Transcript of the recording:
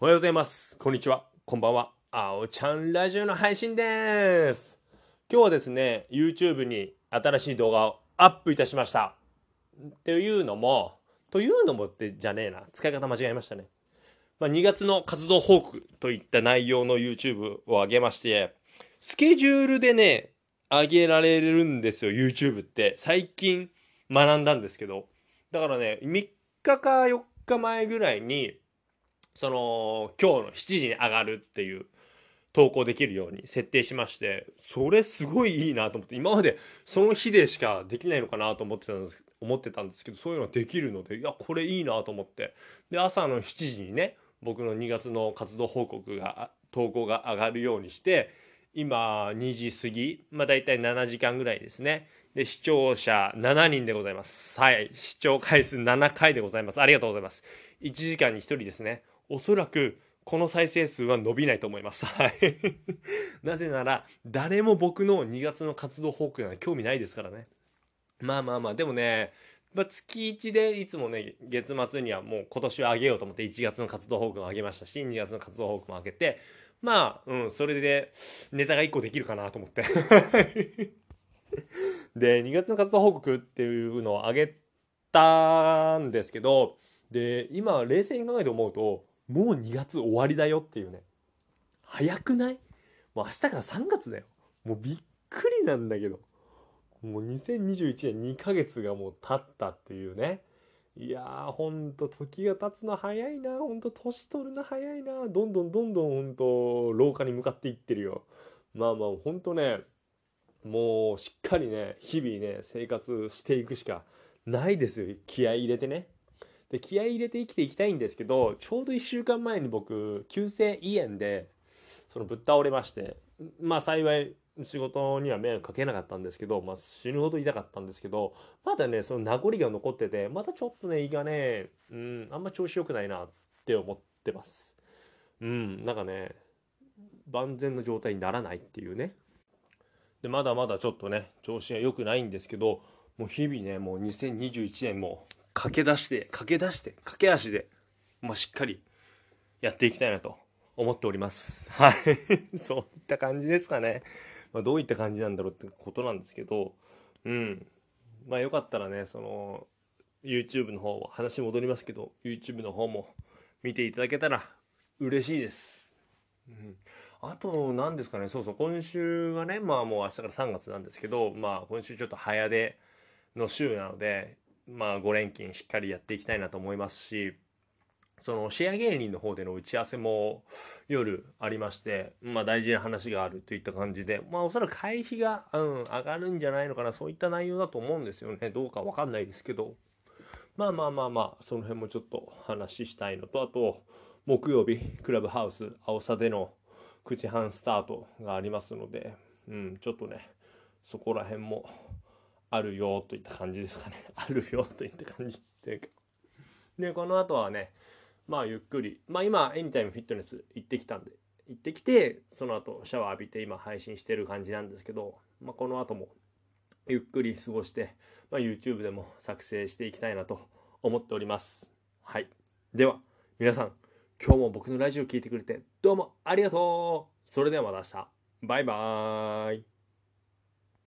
おはようございます。こんにちは。こんばんは。あおちゃんラジオの配信でーす。今日はですね、YouTube に新しい動画をアップいたしました。っていうのも、というのもってじゃねえな。使い方間違えましたね。まあ、2月の活動報告といった内容の YouTube を上げまして、スケジュールでね、上げられるんですよ、YouTube って。最近学んだんですけど。だからね、3日か4日前ぐらいに、その、今日の7時に上がるっていう投稿できるように設定しまして、それすごいいいなと思って、今までその日でしかできないのかなと思ってたんです、思ってたんですけど、そういうのができるので、いや、これいいなと思って。で、朝の7時にね、僕の2月の活動報告が、投稿が上がるようにして、今、2時過ぎ、まあ大体7時間ぐらいですね。で、視聴者7人でございます。はい。視聴回数7回でございます。ありがとうございます。1時間に1人ですね。おそらく、この再生数は伸びないと思います。はい。なぜなら、誰も僕の2月の活動報告には興味ないですからね。まあまあまあ、でもね、まあ、月1でいつもね、月末にはもう今年は上げようと思って1月の活動報告も上げましたし、2月の活動報告も上げて、まあ、うん、それでネタが1個できるかなと思って。で、2月の活動報告っていうのを上げたんですけど、で、今冷静に考えて思うと、もう2月終わりだよっていうね。早くない？もう明日から3月だよ。もうびっくりなんだけど。もう2021年2ヶ月がもう経ったっていうね。いやー、ほんと時が経つの早いな。ほんと年取るの早いな。どんどんどんどんほんと廊下に向かっていってるよ。まあまあほんとね、もうしっかりね、日々ね、生活していくしかないですよ。気合い入れてね。で、気合い入れて生きていきたいんですけど、ちょうど1週間前に僕、急性胃炎で、そのぶっ倒れまして、まあ幸い仕事には迷惑かけなかったんですけど、まあ死ぬほど痛かったんですけど、まだね、その名残が残ってて、またちょっとね、胃がね、うん、あんま調子良くないなって思ってます。うん、なんかね、万全の状態にならないっていうね。で、まだまだちょっとね、調子が良くないんですけど、もう日々ね、もう2021年も駆け出して、駆け出して、駆け足で、まあ、しっかりやっていきたいなと思っております。はい。そういった感じですかね。まあ、どういった感じなんだろうってことなんですけど、うん。まあよかったらね、その、YouTube の方、話戻りますけど、YouTube の方も見ていただけたら嬉しいです。うん。あと、何ですかね、そうそう、今週がね、まあもう明日から3月なんですけど、まあ今週ちょっと早出の週なので、まあ5連勤しっかりやっていきたいなと思いますし、そのシェア芸人の方での打ち合わせも夜ありまして、まあ大事な話があるといった感じで、まあおそらく会費が、うん、上がるんじゃないのかな、そういった内容だと思うんですよね。どうかわかんないですけど。まあまあまあまあ、その辺もちょっと話したいのと、あと、木曜日、クラブハウス、青さでの9時半スタートがありますので、うん、ちょっとね、そこら辺もあるよといった感じですかね。あるよといった感じっていうか。で、この後はね、まあゆっくり、まあ今、エニタイムフィットネス行ってきたんで、行ってきて、その後シャワー浴びて今配信してる感じなんですけど、まあこの後もゆっくり過ごして、まあ YouTube でも作成していきたいなと思っております。はい。では、皆さん、今日も僕のラジオ聞いてくれてどうもありがとうそれではまた明日。バイバーイ。